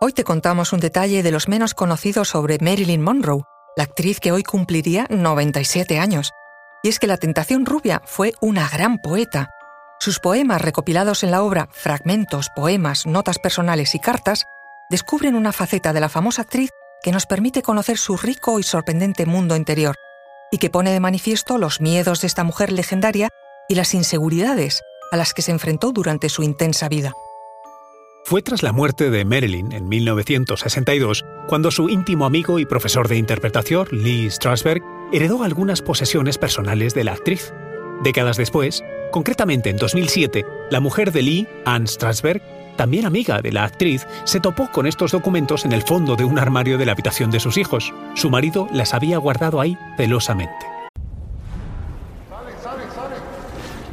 Hoy te contamos un detalle de los menos conocidos sobre Marilyn Monroe, la actriz que hoy cumpliría 97 años. Y es que la Tentación Rubia fue una gran poeta. Sus poemas recopilados en la obra Fragmentos, Poemas, Notas Personales y Cartas descubren una faceta de la famosa actriz que nos permite conocer su rico y sorprendente mundo interior y que pone de manifiesto los miedos de esta mujer legendaria y las inseguridades a las que se enfrentó durante su intensa vida. Fue tras la muerte de Marilyn en 1962 cuando su íntimo amigo y profesor de interpretación, Lee Strasberg, heredó algunas posesiones personales de la actriz. Décadas después, concretamente en 2007, la mujer de Lee, Anne Strasberg, también amiga de la actriz, se topó con estos documentos en el fondo de un armario de la habitación de sus hijos. Su marido las había guardado ahí celosamente.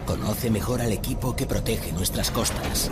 Conoce mejor al equipo que protege nuestras costas.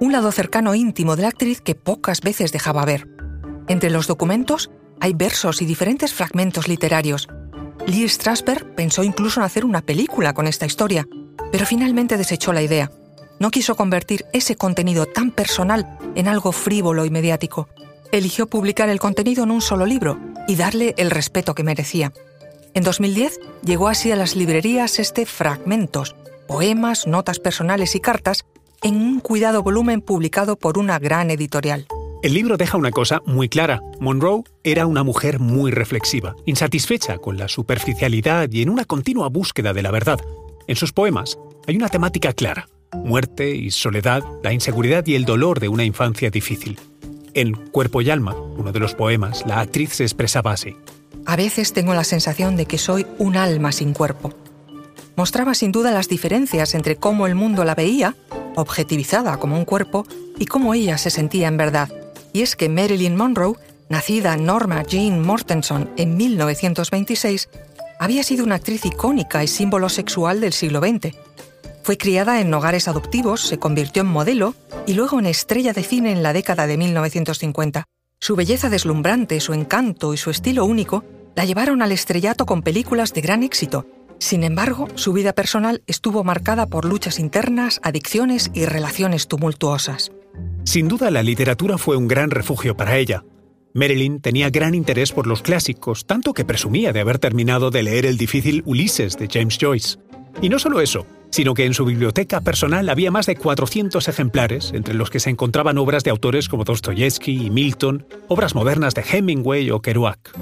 un lado cercano íntimo de la actriz que pocas veces dejaba ver. Entre los documentos hay versos y diferentes fragmentos literarios. Lee Strasberg pensó incluso en hacer una película con esta historia, pero finalmente desechó la idea. No quiso convertir ese contenido tan personal en algo frívolo y mediático. Eligió publicar el contenido en un solo libro y darle el respeto que merecía. En 2010 llegó así a las librerías este Fragmentos, poemas, notas personales y cartas en un cuidado volumen publicado por una gran editorial. El libro deja una cosa muy clara. Monroe era una mujer muy reflexiva, insatisfecha con la superficialidad y en una continua búsqueda de la verdad. En sus poemas hay una temática clara. Muerte y soledad, la inseguridad y el dolor de una infancia difícil. En Cuerpo y Alma, uno de los poemas, la actriz se expresaba así. A veces tengo la sensación de que soy un alma sin cuerpo. Mostraba sin duda las diferencias entre cómo el mundo la veía objetivizada como un cuerpo, y cómo ella se sentía en verdad. Y es que Marilyn Monroe, nacida Norma Jean Mortenson en 1926, había sido una actriz icónica y símbolo sexual del siglo XX. Fue criada en hogares adoptivos, se convirtió en modelo y luego en estrella de cine en la década de 1950. Su belleza deslumbrante, su encanto y su estilo único la llevaron al estrellato con películas de gran éxito, sin embargo, su vida personal estuvo marcada por luchas internas, adicciones y relaciones tumultuosas. Sin duda, la literatura fue un gran refugio para ella. Marilyn tenía gran interés por los clásicos, tanto que presumía de haber terminado de leer el difícil Ulises de James Joyce. Y no solo eso, sino que en su biblioteca personal había más de 400 ejemplares, entre los que se encontraban obras de autores como Dostoyevsky y Milton, obras modernas de Hemingway o Kerouac.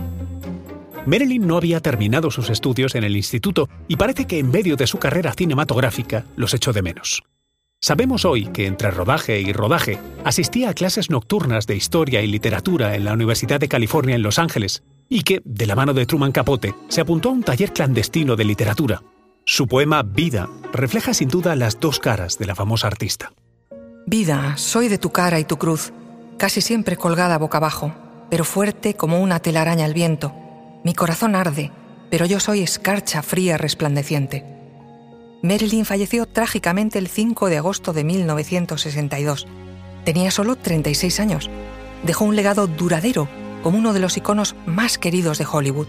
Marilyn no había terminado sus estudios en el instituto y parece que en medio de su carrera cinematográfica los echó de menos. Sabemos hoy que entre rodaje y rodaje asistía a clases nocturnas de historia y literatura en la Universidad de California en Los Ángeles y que, de la mano de Truman Capote, se apuntó a un taller clandestino de literatura. Su poema Vida refleja sin duda las dos caras de la famosa artista. Vida, soy de tu cara y tu cruz, casi siempre colgada boca abajo, pero fuerte como una telaraña al viento mi corazón arde, pero yo soy escarcha fría resplandeciente. Marilyn falleció trágicamente el 5 de agosto de 1962. Tenía solo 36 años. Dejó un legado duradero como uno de los iconos más queridos de Hollywood.